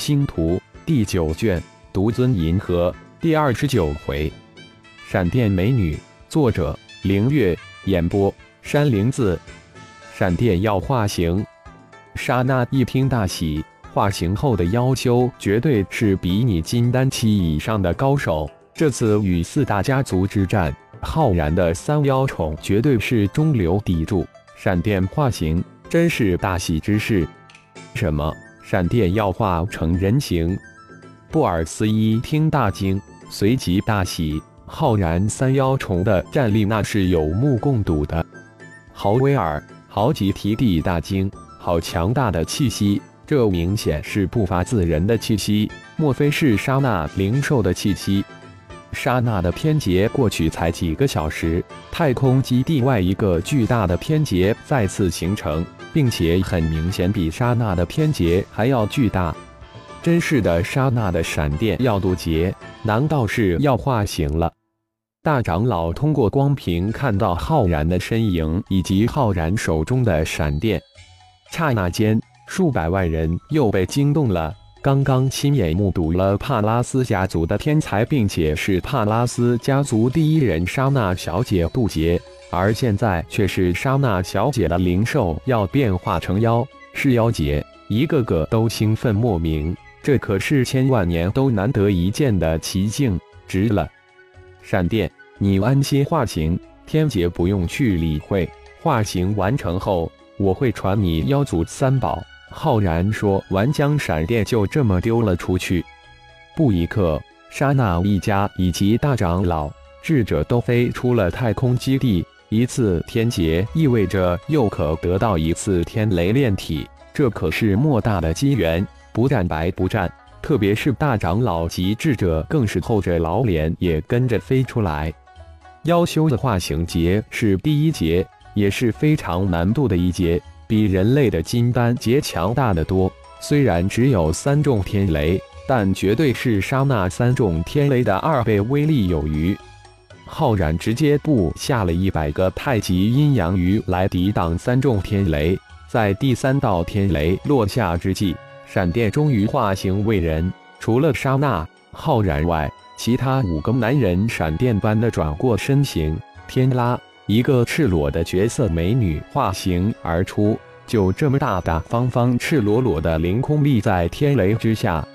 星图第九卷独尊银河第二十九回，闪电美女，作者凌月，演播山灵子。闪电要化形，刹那一听大喜，化形后的妖修绝对是比你金丹期以上的高手。这次与四大家族之战，浩然的三妖宠绝对是中流砥柱。闪电化形，真是大喜之事。什么？闪电要化成人形？布尔斯一听大惊，随即大喜。浩然三妖虫的战力那是有目共睹的。豪威尔、豪吉提地大惊，好强大的气息！这明显是不发自人的气息，莫非是沙那灵兽的气息？刹那的偏劫过去才几个小时，太空基地外一个巨大的偏劫再次形成，并且很明显比刹那的偏劫还要巨大。真是的，刹那的闪电要渡劫，难道是要化形了？大长老通过光屏看到浩然的身影以及浩然手中的闪电，刹那间，数百万人又被惊动了。刚刚亲眼目睹了帕拉斯家族的天才，并且是帕拉斯家族第一人莎娜小姐渡劫，而现在却是莎娜小姐的灵兽要变化成妖，是妖劫，一个个都兴奋莫名。这可是千万年都难得一见的奇境，值了！闪电，你安心化形，天劫不用去理会。化形完成后，我会传你妖族三宝。浩然说完，将闪电就这么丢了出去。不一刻，沙那一家以及大长老、智者都飞出了太空基地。一次天劫意味着又可得到一次天雷炼体，这可是莫大的机缘，不战白不战。特别是大长老及智者，更是厚着老脸也跟着飞出来。妖修的化形劫是第一劫，也是非常难度的一劫。比人类的金丹劫强大的多，虽然只有三重天雷，但绝对是杀那三重天雷的二倍威力有余。浩然直接布下了一百个太极阴阳鱼来抵挡三重天雷，在第三道天雷落下之际，闪电终于化形为人。除了沙那、浩然外，其他五个男人闪电般的转过身形，天拉。一个赤裸的绝色美女化形而出，就这么大大方方、赤裸裸的凌空立在天雷之下，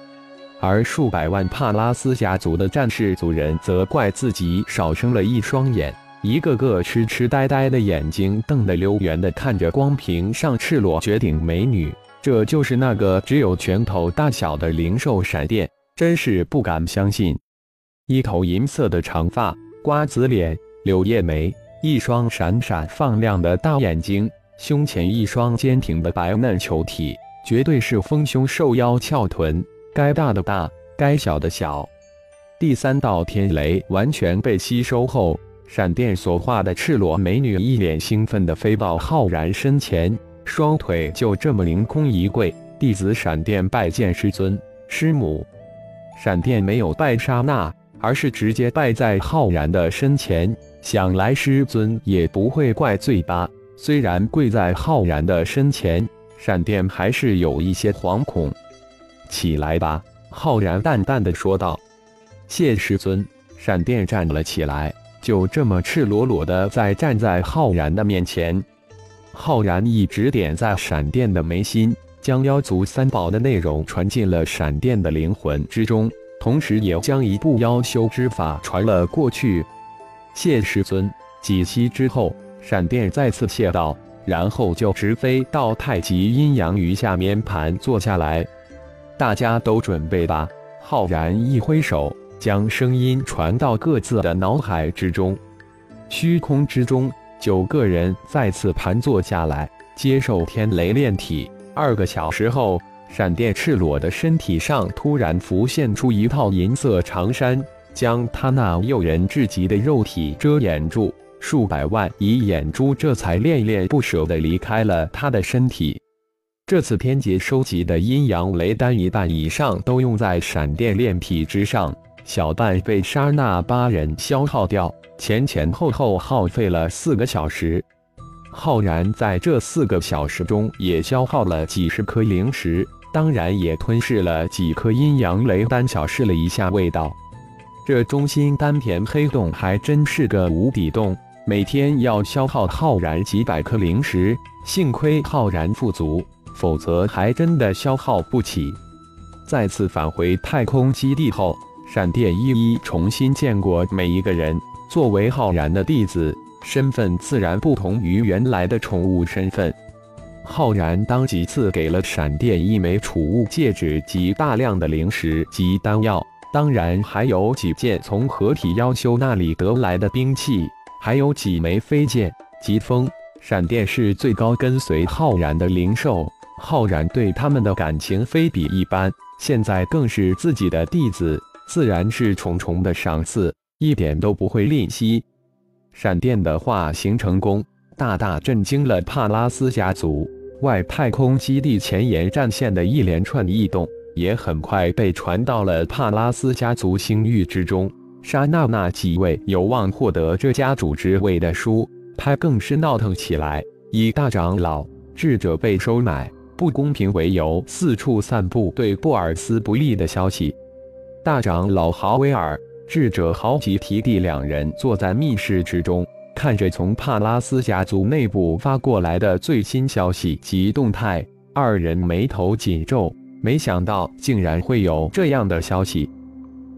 而数百万帕拉斯家族的战士族人则怪自己少生了一双眼，一个个痴痴呆呆的眼睛瞪得溜圆的看着光屏上赤裸绝顶美女，这就是那个只有拳头大小的灵兽闪电，真是不敢相信。一头银色的长发，瓜子脸，柳叶眉。一双闪闪放亮的大眼睛，胸前一双坚挺的白嫩球体，绝对是丰胸瘦腰翘臀，该大的大，该小的小。第三道天雷完全被吸收后，闪电所化的赤裸美女一脸兴奋地飞到浩然身前，双腿就这么凌空一跪：“弟子闪电拜见师尊、师母。”闪电没有拜刹那，而是直接拜在浩然的身前。想来师尊也不会怪罪吧？虽然跪在浩然的身前，闪电还是有一些惶恐。起来吧，浩然淡淡的说道。谢师尊。闪电站了起来，就这么赤裸裸的在站在浩然的面前。浩然一指点在闪电的眉心，将妖族三宝的内容传进了闪电的灵魂之中，同时也将一部妖修之法传了过去。谢师尊。几息之后，闪电再次谢道，然后就直飞到太极阴阳鱼下面盘坐下来。大家都准备吧。浩然一挥手，将声音传到各自的脑海之中。虚空之中，九个人再次盘坐下来，接受天雷炼体。二个小时后，闪电赤裸的身体上突然浮现出一套银色长衫。将他那诱人至极的肉体遮掩住，数百万以眼珠这才恋恋不舍地离开了他的身体。这次天劫收集的阴阳雷丹一半以上都用在闪电炼体之上，小半被杀那八人消耗掉，前前后后耗费了四个小时。浩然在这四个小时中也消耗了几十颗灵石。当然也吞噬了几颗阴阳雷丹，小试了一下味道。这中心丹田黑洞还真是个无底洞，每天要消耗浩然几百颗灵石。幸亏浩然富足，否则还真的消耗不起。再次返回太空基地后，闪电一一重新见过每一个人。作为浩然的弟子，身份自然不同于原来的宠物身份。浩然当即赐给了闪电一枚储物戒指及大量的灵石及丹药，当然还有几件从合体妖修那里得来的兵器，还有几枚飞剑、疾风。闪电是最高跟随浩然的灵兽，浩然对他们的感情非比一般，现在更是自己的弟子，自然是重重的赏赐，一点都不会吝惜。闪电的化形成功。大大震惊了帕拉斯家族。外太空基地前沿战线的一连串异动，也很快被传到了帕拉斯家族星域之中。沙娜那几位有望获得这家主之位的书派更是闹腾起来，以大长老智者被收买、不公平为由，四处散布对布尔斯不利的消息。大长老豪威尔、智者豪吉提蒂两人坐在密室之中。看着从帕拉斯家族内部发过来的最新消息及动态，二人眉头紧皱。没想到竟然会有这样的消息。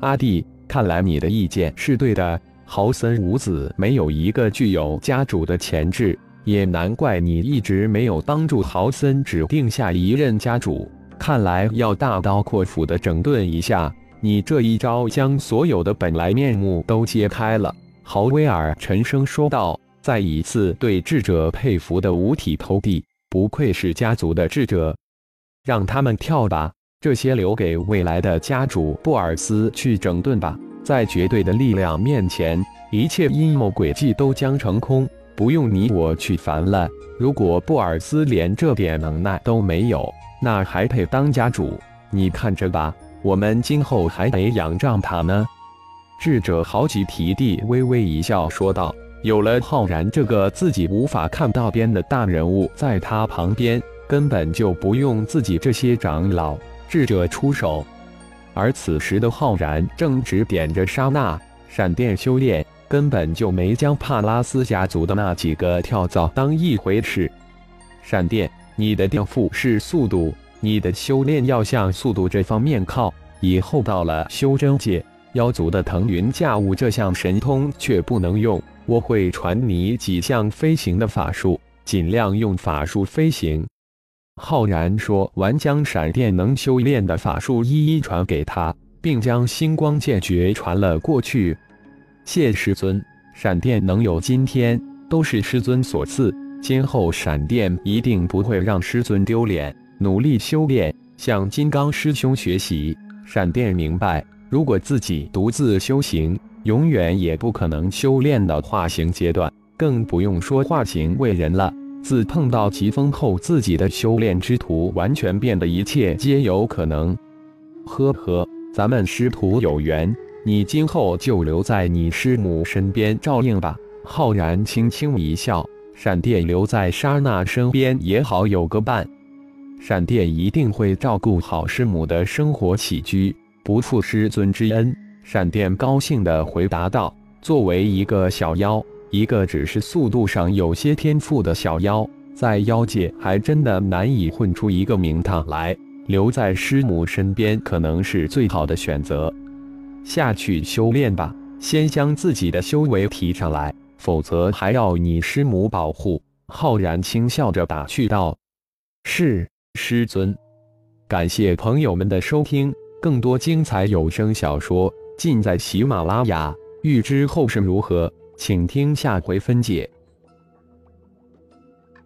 阿弟，看来你的意见是对的。豪森五子没有一个具有家主的潜质，也难怪你一直没有帮助豪森指定下一任家主。看来要大刀阔斧的整顿一下，你这一招将所有的本来面目都揭开了。豪威尔沉声说道，再一次对智者佩服的五体投地，不愧是家族的智者。让他们跳吧，这些留给未来的家主布尔斯去整顿吧。在绝对的力量面前，一切阴谋诡计都将成空，不用你我去烦了。如果布尔斯连这点能耐都没有，那还配当家主？你看着吧，我们今后还得仰仗他呢。智者豪吉提地微微一笑，说道：“有了浩然这个自己无法看到边的大人物在他旁边，根本就不用自己这些长老智者出手。而此时的浩然正指点着沙娜，闪电修炼，根本就没将帕拉斯家族的那几个跳蚤当一回事。闪电，你的天赋是速度，你的修炼要向速度这方面靠。以后到了修真界。”妖族的腾云驾雾这项神通却不能用，我会传你几项飞行的法术，尽量用法术飞行。浩然说完，将闪电能修炼的法术一一传给他，并将星光剑诀传了过去。谢师尊，闪电能有今天，都是师尊所赐。今后闪电一定不会让师尊丢脸，努力修炼，向金刚师兄学习。闪电明白。如果自己独自修行，永远也不可能修炼到化形阶段，更不用说化形为人了。自碰到疾风后，自己的修炼之途完全变得一切皆有可能。呵呵，咱们师徒有缘，你今后就留在你师母身边照应吧。浩然轻轻一笑，闪电留在莎娜身边也好有个伴。闪电一定会照顾好师母的生活起居。不负师尊之恩，闪电高兴地回答道：“作为一个小妖，一个只是速度上有些天赋的小妖，在妖界还真的难以混出一个名堂来。留在师母身边可能是最好的选择。下去修炼吧，先将自己的修为提上来，否则还要你师母保护。”浩然轻笑着打趣道：“是师尊。”感谢朋友们的收听。更多精彩有声小说尽在喜马拉雅，欲知后事如何，请听下回分解。